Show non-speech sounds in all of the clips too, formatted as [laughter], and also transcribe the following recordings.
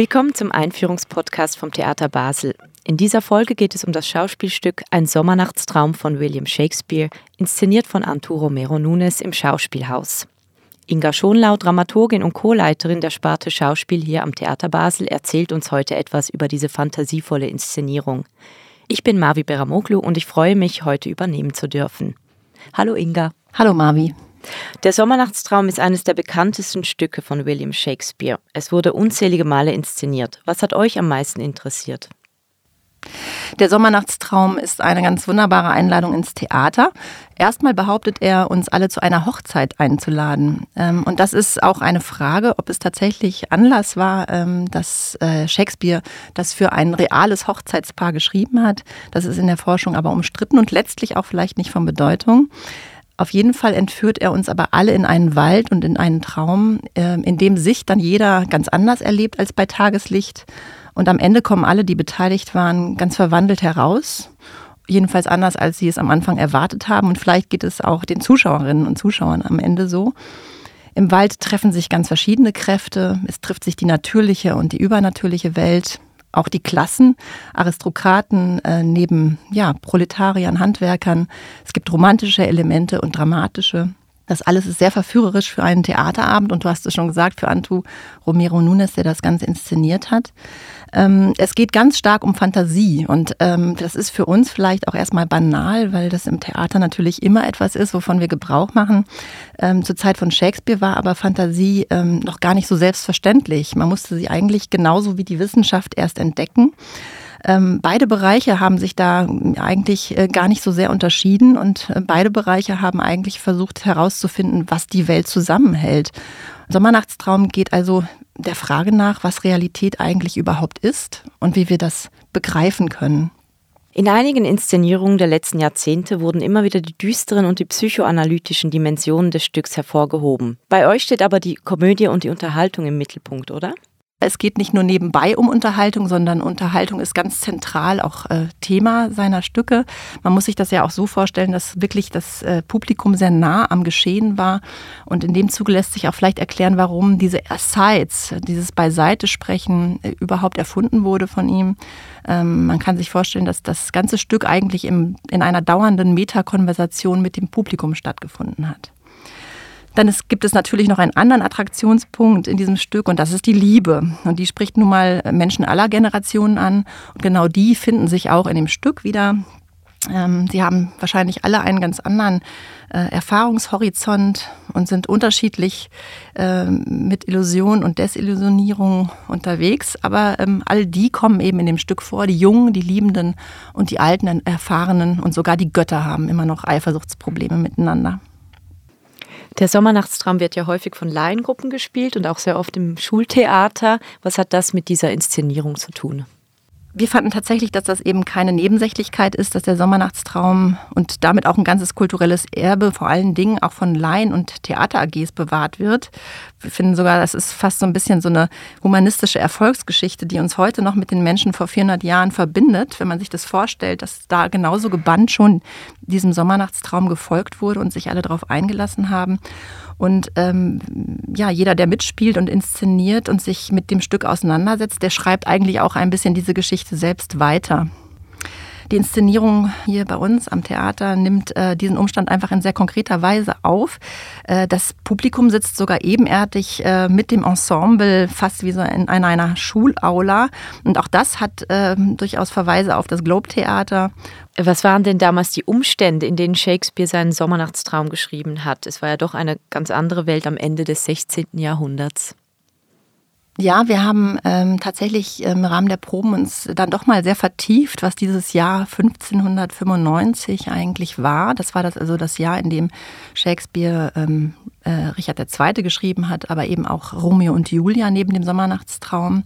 Willkommen zum Einführungspodcast vom Theater Basel. In dieser Folge geht es um das Schauspielstück Ein Sommernachtstraum von William Shakespeare, inszeniert von Arturo Romero Nunes im Schauspielhaus. Inga Schonlau, Dramaturgin und Co-Leiterin der Sparte Schauspiel hier am Theater Basel, erzählt uns heute etwas über diese fantasievolle Inszenierung. Ich bin Mavi Beramoglu und ich freue mich, heute übernehmen zu dürfen. Hallo Inga. Hallo Mavi. Der Sommernachtstraum ist eines der bekanntesten Stücke von William Shakespeare. Es wurde unzählige Male inszeniert. Was hat euch am meisten interessiert? Der Sommernachtstraum ist eine ganz wunderbare Einladung ins Theater. Erstmal behauptet er, uns alle zu einer Hochzeit einzuladen. Ähm, und das ist auch eine Frage, ob es tatsächlich Anlass war, ähm, dass äh, Shakespeare das für ein reales Hochzeitspaar geschrieben hat. Das ist in der Forschung aber umstritten und letztlich auch vielleicht nicht von Bedeutung. Auf jeden Fall entführt er uns aber alle in einen Wald und in einen Traum, ähm, in dem sich dann jeder ganz anders erlebt als bei Tageslicht. Und am Ende kommen alle, die beteiligt waren, ganz verwandelt heraus. Jedenfalls anders, als sie es am Anfang erwartet haben. Und vielleicht geht es auch den Zuschauerinnen und Zuschauern am Ende so. Im Wald treffen sich ganz verschiedene Kräfte. Es trifft sich die natürliche und die übernatürliche Welt. Auch die Klassen, Aristokraten äh, neben ja, Proletariern, Handwerkern. Es gibt romantische Elemente und dramatische. Das alles ist sehr verführerisch für einen Theaterabend und du hast es schon gesagt, für Antu Romero Nunes, der das Ganze inszeniert hat. Ähm, es geht ganz stark um Fantasie und ähm, das ist für uns vielleicht auch erstmal banal, weil das im Theater natürlich immer etwas ist, wovon wir Gebrauch machen. Ähm, zur Zeit von Shakespeare war aber Fantasie ähm, noch gar nicht so selbstverständlich. Man musste sie eigentlich genauso wie die Wissenschaft erst entdecken. Ähm, beide Bereiche haben sich da eigentlich äh, gar nicht so sehr unterschieden und äh, beide Bereiche haben eigentlich versucht herauszufinden, was die Welt zusammenhält. Sommernachtstraum geht also der Frage nach, was Realität eigentlich überhaupt ist und wie wir das begreifen können. In einigen Inszenierungen der letzten Jahrzehnte wurden immer wieder die düsteren und die psychoanalytischen Dimensionen des Stücks hervorgehoben. Bei euch steht aber die Komödie und die Unterhaltung im Mittelpunkt, oder? Es geht nicht nur nebenbei um Unterhaltung, sondern Unterhaltung ist ganz zentral auch äh, Thema seiner Stücke. Man muss sich das ja auch so vorstellen, dass wirklich das äh, Publikum sehr nah am Geschehen war. Und in dem Zuge lässt sich auch vielleicht erklären, warum diese Asides, dieses Beiseitesprechen äh, überhaupt erfunden wurde von ihm. Ähm, man kann sich vorstellen, dass das ganze Stück eigentlich im, in einer dauernden Metakonversation mit dem Publikum stattgefunden hat. Dann ist, gibt es natürlich noch einen anderen Attraktionspunkt in diesem Stück und das ist die Liebe. Und die spricht nun mal Menschen aller Generationen an. Und genau die finden sich auch in dem Stück wieder. Ähm, sie haben wahrscheinlich alle einen ganz anderen äh, Erfahrungshorizont und sind unterschiedlich äh, mit Illusion und Desillusionierung unterwegs. Aber ähm, all die kommen eben in dem Stück vor. Die Jungen, die Liebenden und die Alten, Erfahrenen und sogar die Götter haben immer noch Eifersuchtsprobleme miteinander. Der Sommernachtstraum wird ja häufig von Laiengruppen gespielt und auch sehr oft im Schultheater. Was hat das mit dieser Inszenierung zu tun? Wir fanden tatsächlich, dass das eben keine Nebensächlichkeit ist, dass der Sommernachtstraum und damit auch ein ganzes kulturelles Erbe vor allen Dingen auch von Laien und Theater-AGs bewahrt wird. Wir finden sogar, das ist fast so ein bisschen so eine humanistische Erfolgsgeschichte, die uns heute noch mit den Menschen vor 400 Jahren verbindet. Wenn man sich das vorstellt, dass da genauso gebannt schon diesem Sommernachtstraum gefolgt wurde und sich alle darauf eingelassen haben. Und ähm, ja, jeder, der mitspielt und inszeniert und sich mit dem Stück auseinandersetzt, der schreibt eigentlich auch ein bisschen diese Geschichte selbst weiter. Die Inszenierung hier bei uns am Theater nimmt äh, diesen Umstand einfach in sehr konkreter Weise auf. Äh, das Publikum sitzt sogar ebenerdig äh, mit dem Ensemble, fast wie so in, in einer Schulaula. Und auch das hat ähm, durchaus Verweise auf das Globe-Theater. Was waren denn damals die Umstände, in denen Shakespeare seinen Sommernachtstraum geschrieben hat? Es war ja doch eine ganz andere Welt am Ende des 16. Jahrhunderts. Ja, wir haben ähm, tatsächlich im Rahmen der Proben uns dann doch mal sehr vertieft, was dieses Jahr 1595 eigentlich war. Das war das also das Jahr, in dem Shakespeare ähm, äh, Richard II. geschrieben hat, aber eben auch Romeo und Julia neben dem Sommernachtstraum.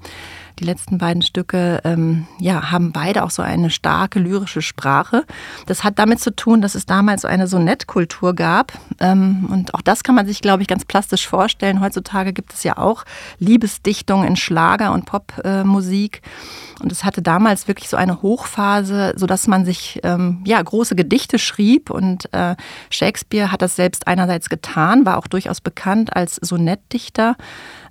Die letzten beiden Stücke ähm, ja, haben beide auch so eine starke lyrische Sprache. Das hat damit zu tun, dass es damals so eine Sonettkultur gab. Ähm, und auch das kann man sich, glaube ich, ganz plastisch vorstellen. Heutzutage gibt es ja auch Liebesdichtungen in Schlager und Popmusik. Äh, und es hatte damals wirklich so eine Hochphase, sodass man sich ähm, ja, große Gedichte schrieb. Und äh, Shakespeare hat das selbst einerseits getan, war auch durchaus bekannt als Sonettdichter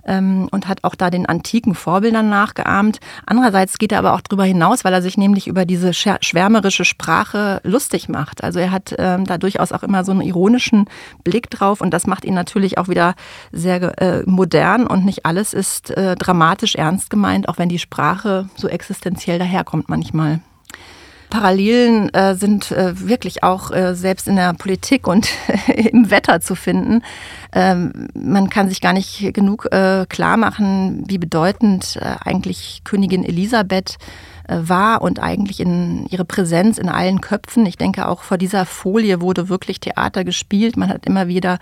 ähm, und hat auch da den antiken Vorbildern nachgeahmt. Andererseits geht er aber auch darüber hinaus, weil er sich nämlich über diese schwärmerische Sprache lustig macht. Also er hat ähm, da durchaus auch immer so einen ironischen Blick drauf und das macht ihn natürlich auch wieder sehr äh, modern und nicht alles ist äh, dramatisch ernst gemeint, auch wenn die Sprache so existenziell daherkommt manchmal. Parallelen äh, sind äh, wirklich auch äh, selbst in der Politik und [laughs] im Wetter zu finden. Ähm, man kann sich gar nicht genug äh, klar machen, wie bedeutend äh, eigentlich Königin Elisabeth war und eigentlich in ihre Präsenz in allen Köpfen. Ich denke, auch vor dieser Folie wurde wirklich Theater gespielt. Man hat immer wieder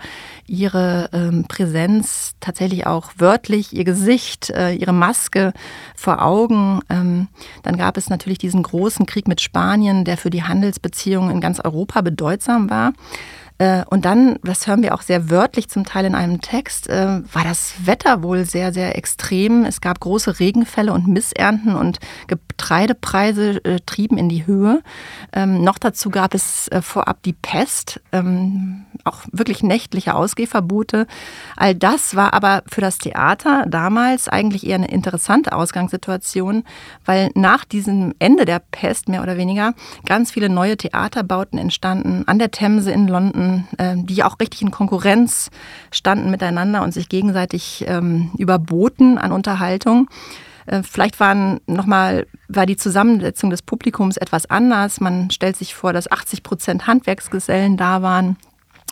ihre ähm, Präsenz tatsächlich auch wörtlich, ihr Gesicht, äh, ihre Maske vor Augen. Ähm, dann gab es natürlich diesen großen Krieg mit Spanien, der für die Handelsbeziehungen in ganz Europa bedeutsam war. Äh, und dann, das hören wir auch sehr wörtlich zum Teil in einem Text, äh, war das Wetter wohl sehr, sehr extrem. Es gab große Regenfälle und Missernten und Getreidepreise äh, trieben in die Höhe. Ähm, noch dazu gab es vorab die Pest, ähm, auch wirklich nächtliche Ausgehverbote. All das war aber für das Theater damals eigentlich eher eine interessante Ausgangssituation, weil nach diesem Ende der Pest mehr oder weniger ganz viele neue Theaterbauten entstanden an der Themse in London, ähm, die auch richtig in Konkurrenz standen miteinander und sich gegenseitig ähm, überboten an Unterhaltung. Äh, vielleicht waren noch mal, war die Zusammensetzung des Publikums etwas anders. Man stellt sich vor, dass 80 Prozent Handwerksgesellen da waren,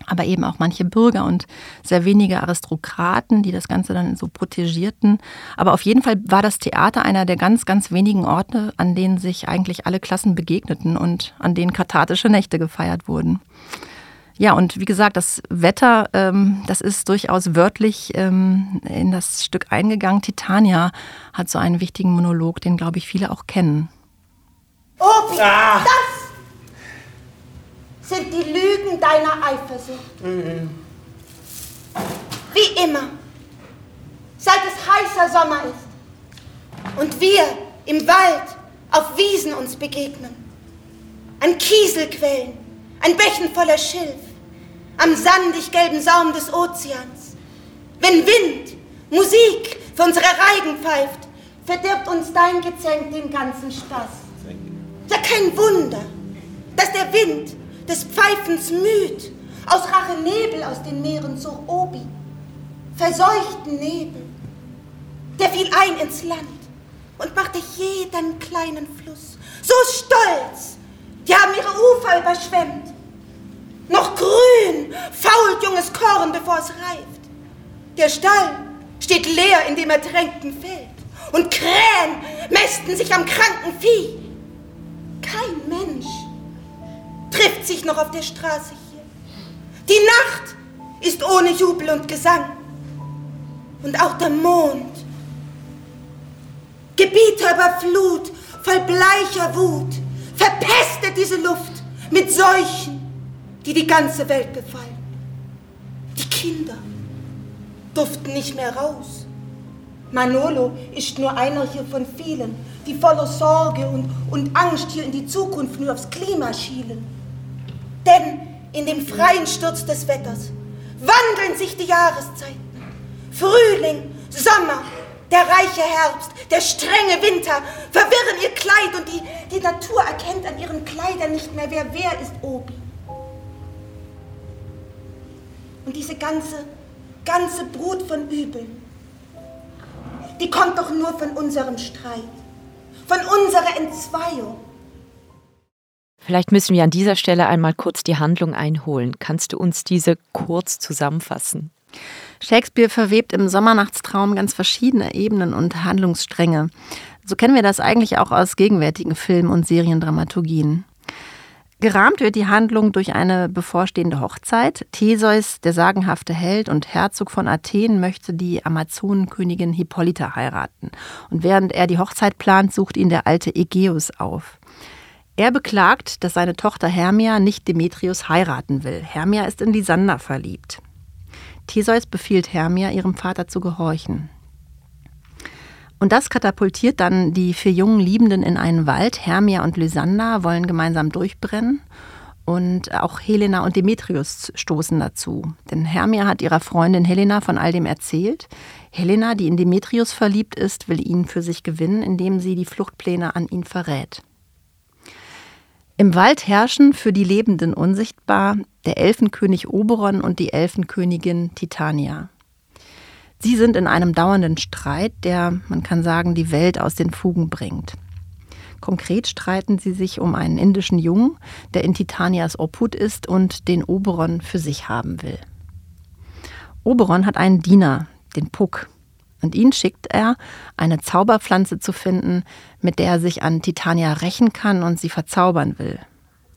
aber eben auch manche Bürger und sehr wenige Aristokraten, die das Ganze dann so protegierten. Aber auf jeden Fall war das Theater einer der ganz, ganz wenigen Orte, an denen sich eigentlich alle Klassen begegneten und an denen kathartische Nächte gefeiert wurden. Ja, und wie gesagt, das Wetter, ähm, das ist durchaus wörtlich ähm, in das Stück eingegangen. Titania hat so einen wichtigen Monolog, den, glaube ich, viele auch kennen. Obi, ah. das sind die Lügen deiner Eifersucht. Mhm. Wie immer, seit es heißer Sommer ist und wir im Wald auf Wiesen uns begegnen, an Kieselquellen, an Bächen voller Schilf, am sandig-gelben Saum des Ozeans. Wenn Wind, Musik für unsere Reigen pfeift, verdirbt uns dein Gezänk den ganzen Spaß. Ja, kein Wunder, dass der Wind des Pfeifens müd aus Rache Nebel aus den Meeren zog Obi, verseuchten Nebel, der fiel ein ins Land und machte jeden kleinen Fluss so stolz, die haben ihre Ufer überschwemmt noch grün, fault junges Korn, bevor es reift. Der Stall steht leer in dem ertränkten Feld. Und Krähen mästen sich am kranken Vieh. Kein Mensch trifft sich noch auf der Straße hier. Die Nacht ist ohne Jubel und Gesang. Und auch der Mond. Gebieter über Flut, voll bleicher Wut, verpestet diese Luft mit Seuchen die die ganze Welt befallen. Die Kinder durften nicht mehr raus. Manolo ist nur einer hier von vielen, die voller Sorge und, und Angst hier in die Zukunft nur aufs Klima schielen. Denn in dem freien Sturz des Wetters wandeln sich die Jahreszeiten. Frühling, Sommer, der reiche Herbst, der strenge Winter verwirren ihr Kleid und die, die Natur erkennt an ihren Kleidern nicht mehr, wer wer ist Obi. Und diese ganze, ganze Brut von Übeln, die kommt doch nur von unserem Streit, von unserer Entzweiung. Vielleicht müssen wir an dieser Stelle einmal kurz die Handlung einholen. Kannst du uns diese kurz zusammenfassen? Shakespeare verwebt im Sommernachtstraum ganz verschiedene Ebenen und Handlungsstränge. So kennen wir das eigentlich auch aus gegenwärtigen Film- und Seriendramaturgien. Gerahmt wird die Handlung durch eine bevorstehende Hochzeit. Theseus, der sagenhafte Held und Herzog von Athen, möchte die Amazonenkönigin Hippolyta heiraten. Und während er die Hochzeit plant, sucht ihn der alte Ägeus auf. Er beklagt, dass seine Tochter Hermia nicht Demetrius heiraten will. Hermia ist in Lysander verliebt. Theseus befiehlt Hermia, ihrem Vater zu gehorchen. Und das katapultiert dann die vier jungen Liebenden in einen Wald. Hermia und Lysander wollen gemeinsam durchbrennen. Und auch Helena und Demetrius stoßen dazu. Denn Hermia hat ihrer Freundin Helena von all dem erzählt. Helena, die in Demetrius verliebt ist, will ihn für sich gewinnen, indem sie die Fluchtpläne an ihn verrät. Im Wald herrschen für die Lebenden unsichtbar der Elfenkönig Oberon und die Elfenkönigin Titania. Sie sind in einem dauernden Streit, der, man kann sagen, die Welt aus den Fugen bringt. Konkret streiten sie sich um einen indischen Jungen, der in Titanias Obhut ist und den Oberon für sich haben will. Oberon hat einen Diener, den Puck, und ihn schickt er, eine Zauberpflanze zu finden, mit der er sich an Titania rächen kann und sie verzaubern will.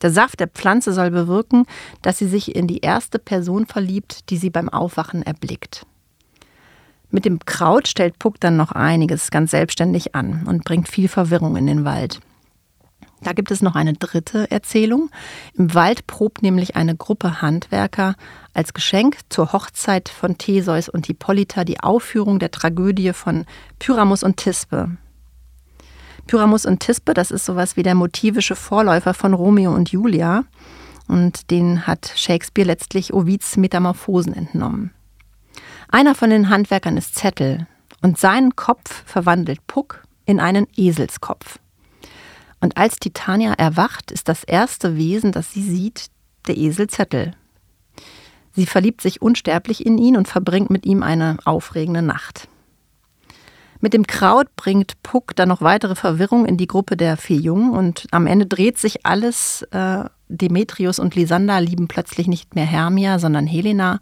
Der Saft der Pflanze soll bewirken, dass sie sich in die erste Person verliebt, die sie beim Aufwachen erblickt. Mit dem Kraut stellt Puck dann noch einiges ganz selbstständig an und bringt viel Verwirrung in den Wald. Da gibt es noch eine dritte Erzählung. Im Wald probt nämlich eine Gruppe Handwerker als Geschenk zur Hochzeit von Theseus und Hippolyta die Aufführung der Tragödie von Pyramus und Thisbe. Pyramus und Thisbe, das ist sowas wie der motivische Vorläufer von Romeo und Julia. Und den hat Shakespeare letztlich Ovids Metamorphosen entnommen. Einer von den Handwerkern ist Zettel und seinen Kopf verwandelt Puck in einen Eselskopf. Und als Titania erwacht, ist das erste Wesen, das sie sieht, der Esel Zettel. Sie verliebt sich unsterblich in ihn und verbringt mit ihm eine aufregende Nacht. Mit dem Kraut bringt Puck dann noch weitere Verwirrung in die Gruppe der vier Jungen und am Ende dreht sich alles. Äh, Demetrius und Lysander lieben plötzlich nicht mehr Hermia, sondern Helena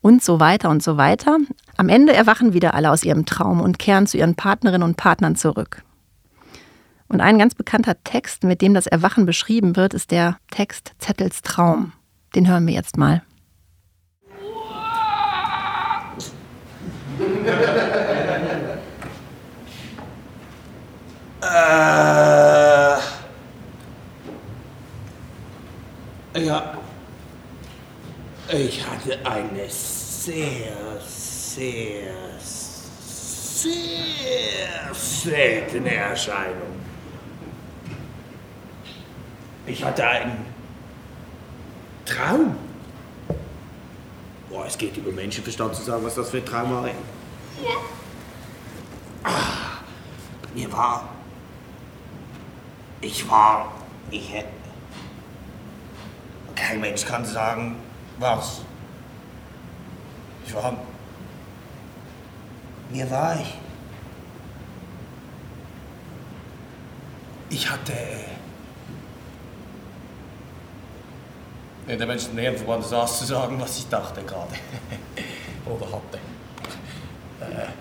und so weiter und so weiter. Am Ende erwachen wieder alle aus ihrem Traum und kehren zu ihren Partnerinnen und Partnern zurück. Und ein ganz bekannter Text, mit dem das Erwachen beschrieben wird, ist der Text Zettels Traum. Den hören wir jetzt mal. [laughs] Äh, ja, ich hatte eine sehr, sehr, sehr seltene Erscheinung. Ich hatte einen Traum. Boah, es geht über Menschenverstand zu sagen, was das für ein Traum war. Ja. Ah, mir war. Ich war. Ich hätte. Kein Mensch kann sagen, was. Ich war. Mir war ich. Ich hatte. Nee, der Mensch nirgendwo anders das zu sagen, was ich dachte gerade. [laughs] Oder hatte. Äh.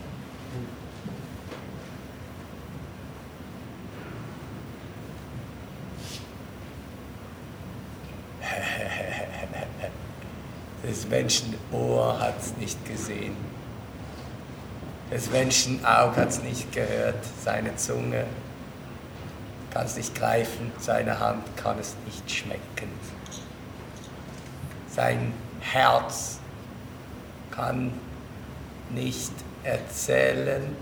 Das Menschenohr hat es nicht gesehen. Das Menschenauge hat es nicht gehört. Seine Zunge kann es nicht greifen. Seine Hand kann es nicht schmecken. Sein Herz kann nicht erzählen,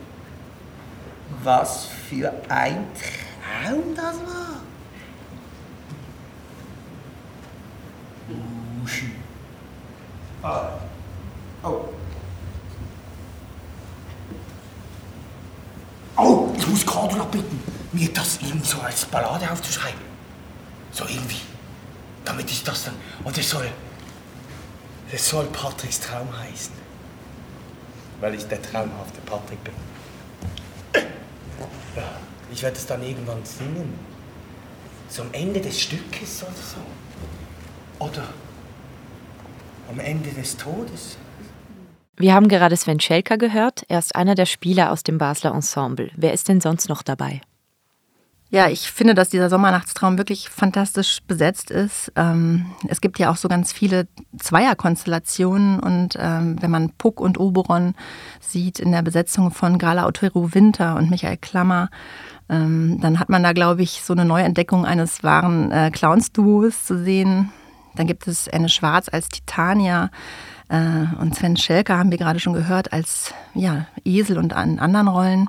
was für ein Traum das war. Ich muss Cordula bitten, mir das irgend so als Ballade aufzuschreiben. So irgendwie. Damit ich das dann. Und es soll. Es soll Patricks Traum heißen. Weil ich der traumhafte Patrick bin. Ja, ich werde es dann irgendwann singen. Zum Ende des Stückes oder so. Oder am Ende des Todes. Wir haben gerade Sven Schelker gehört. Er ist einer der Spieler aus dem Basler Ensemble. Wer ist denn sonst noch dabei? Ja, ich finde, dass dieser Sommernachtstraum wirklich fantastisch besetzt ist. Ähm, es gibt ja auch so ganz viele Zweierkonstellationen und ähm, wenn man Puck und Oberon sieht in der Besetzung von Gala Otero Winter und Michael Klammer, ähm, dann hat man da, glaube ich, so eine Neuentdeckung eines wahren äh, Clowns-Duos zu sehen. Dann gibt es Anne Schwarz als Titania und Sven Schelker haben wir gerade schon gehört als ja, Esel und an anderen Rollen.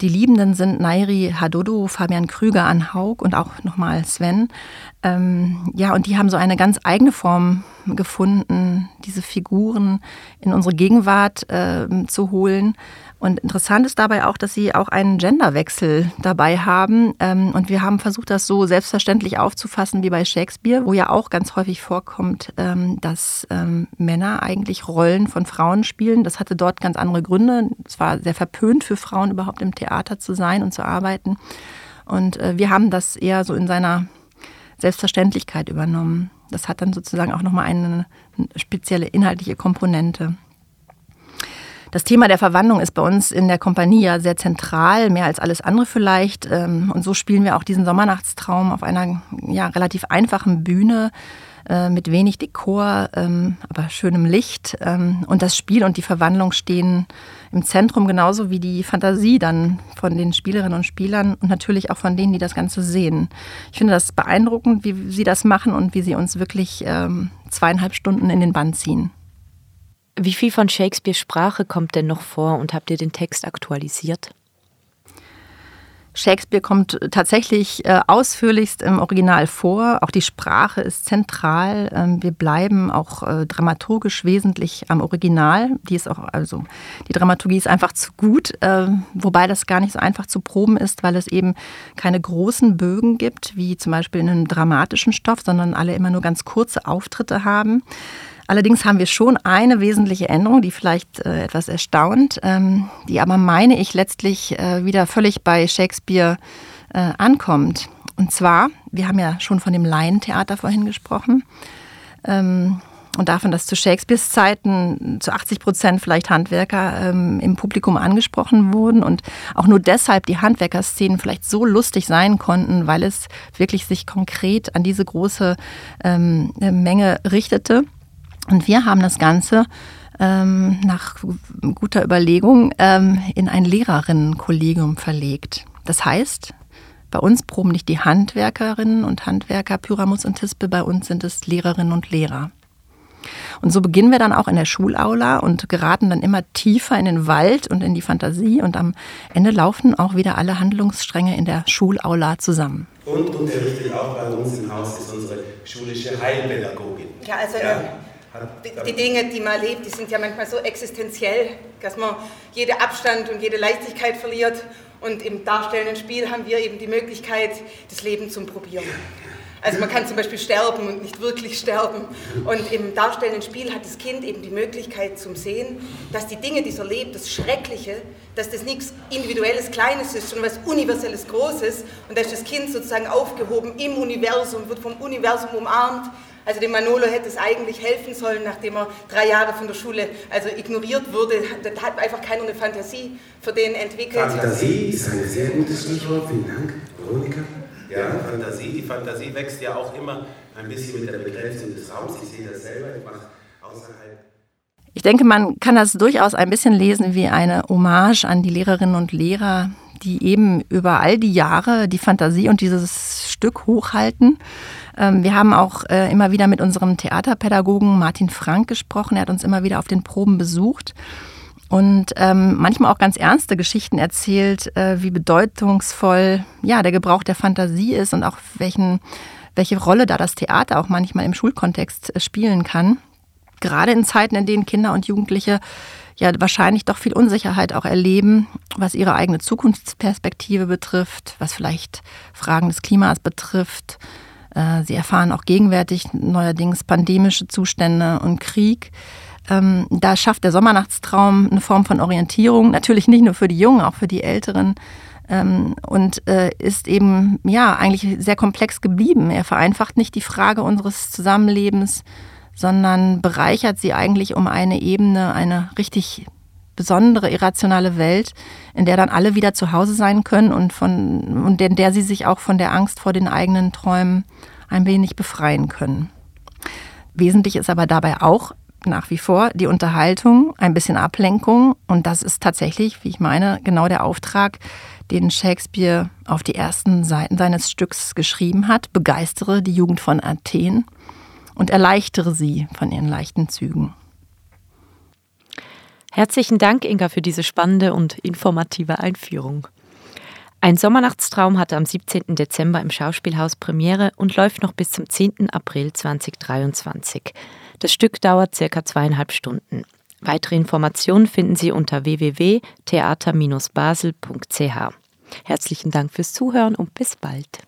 Die Liebenden sind Nairi Hadodo, Fabian Krüger an Haug und auch nochmal Sven. Ähm, ja, und die haben so eine ganz eigene Form gefunden, diese Figuren in unsere Gegenwart äh, zu holen. Und interessant ist dabei auch, dass sie auch einen Genderwechsel dabei haben. Ähm, und wir haben versucht, das so selbstverständlich aufzufassen wie bei Shakespeare, wo ja auch ganz häufig vorkommt, ähm, dass ähm, Männer eigentlich Rollen von Frauen spielen. Das hatte dort ganz andere Gründe. Es war sehr verpönt für Frauen überhaupt im Theater zu sein und zu arbeiten. Und äh, wir haben das eher so in seiner Selbstverständlichkeit übernommen. Das hat dann sozusagen auch nochmal eine spezielle inhaltliche Komponente. Das Thema der Verwandlung ist bei uns in der Kompanie ja sehr zentral, mehr als alles andere vielleicht. Ähm, und so spielen wir auch diesen Sommernachtstraum auf einer ja, relativ einfachen Bühne äh, mit wenig Dekor, ähm, aber schönem Licht. Ähm, und das Spiel und die Verwandlung stehen im Zentrum, genauso wie die Fantasie dann von den Spielerinnen und Spielern und natürlich auch von denen, die das Ganze sehen. Ich finde das beeindruckend, wie sie das machen und wie sie uns wirklich zweieinhalb Stunden in den Bann ziehen. Wie viel von Shakespeares Sprache kommt denn noch vor und habt ihr den Text aktualisiert? Shakespeare kommt tatsächlich äh, ausführlichst im Original vor. Auch die Sprache ist zentral. Ähm, wir bleiben auch äh, dramaturgisch wesentlich am Original. Die ist auch, also die Dramaturgie ist einfach zu gut, äh, wobei das gar nicht so einfach zu proben ist, weil es eben keine großen Bögen gibt, wie zum Beispiel in einem dramatischen Stoff, sondern alle immer nur ganz kurze Auftritte haben. Allerdings haben wir schon eine wesentliche Änderung, die vielleicht äh, etwas erstaunt, ähm, die aber, meine ich, letztlich äh, wieder völlig bei Shakespeare äh, ankommt. Und zwar, wir haben ja schon von dem Laientheater vorhin gesprochen. Ähm, und davon, dass zu Shakespeares Zeiten zu 80 Prozent vielleicht Handwerker ähm, im Publikum angesprochen wurden und auch nur deshalb die Handwerkerszenen vielleicht so lustig sein konnten, weil es wirklich sich konkret an diese große ähm, Menge richtete. Und wir haben das Ganze ähm, nach guter Überlegung ähm, in ein Lehrerinnenkollegium verlegt. Das heißt, bei uns proben nicht die Handwerkerinnen und Handwerker Pyramus und Tispe, bei uns sind es Lehrerinnen und Lehrer. Und so beginnen wir dann auch in der Schulaula und geraten dann immer tiefer in den Wald und in die Fantasie und am Ende laufen auch wieder alle Handlungsstränge in der Schulaula zusammen. Und unterrichtet auch bei uns im Haus ist unsere schulische Heilpädagogin. Ja, also ja. Die, Dinge, die man erlebt, die sind ja manchmal so existenziell, dass man jede Abstand und jede Leichtigkeit verliert. Und im darstellenden Spiel haben wir eben die Möglichkeit, das Leben zum Probieren. Also man kann zum Beispiel sterben und nicht wirklich sterben. Und im darstellenden Spiel hat das Kind eben die Möglichkeit zum Sehen, dass die Dinge, die es erlebt, das Schreckliche, dass das nichts Individuelles, Kleines ist, sondern was Universelles, Großes. Und da ist das Kind sozusagen aufgehoben im Universum, wird vom Universum umarmt also dem Manolo hätte es eigentlich helfen sollen, nachdem er drei Jahre von der Schule also ignoriert wurde. Da hat einfach keiner eine Fantasie für den entwickelt. Fantasie ist ein sehr gutes Stichwort. Vielen Dank, Veronika. Ja, Fantasie. Die Fantasie wächst ja auch immer ein bisschen mit der Bekräftigung des Raums. Ich sehe das selber. Ich mache außerhalb. Ich denke, man kann das durchaus ein bisschen lesen wie eine Hommage an die Lehrerinnen und Lehrer, die eben über all die Jahre die Fantasie und dieses Stück hochhalten. Ähm, wir haben auch äh, immer wieder mit unserem Theaterpädagogen Martin Frank gesprochen. Er hat uns immer wieder auf den Proben besucht und ähm, manchmal auch ganz ernste Geschichten erzählt, äh, wie bedeutungsvoll ja der Gebrauch der Fantasie ist und auch welchen, welche Rolle da das Theater auch manchmal im Schulkontext äh, spielen kann. Gerade in Zeiten, in denen Kinder und Jugendliche ja wahrscheinlich doch viel Unsicherheit auch erleben, was ihre eigene Zukunftsperspektive betrifft, was vielleicht Fragen des Klimas betrifft, sie erfahren auch gegenwärtig neuerdings pandemische Zustände und Krieg. Ähm, da schafft der Sommernachtstraum eine Form von Orientierung, natürlich nicht nur für die Jungen, auch für die Älteren. Ähm, und äh, ist eben ja eigentlich sehr komplex geblieben. Er vereinfacht nicht die Frage unseres Zusammenlebens, sondern bereichert sie eigentlich um eine Ebene, eine richtig besondere irrationale Welt, in der dann alle wieder zu Hause sein können und, von, und in der sie sich auch von der Angst vor den eigenen Träumen ein wenig befreien können. Wesentlich ist aber dabei auch nach wie vor die Unterhaltung, ein bisschen Ablenkung und das ist tatsächlich, wie ich meine, genau der Auftrag, den Shakespeare auf die ersten Seiten seines Stücks geschrieben hat. Begeistere die Jugend von Athen und erleichtere sie von ihren leichten Zügen. Herzlichen Dank, Inga, für diese spannende und informative Einführung. Ein Sommernachtstraum hatte am 17. Dezember im Schauspielhaus Premiere und läuft noch bis zum 10. April 2023. Das Stück dauert circa zweieinhalb Stunden. Weitere Informationen finden Sie unter www.theater-basel.ch. Herzlichen Dank fürs Zuhören und bis bald.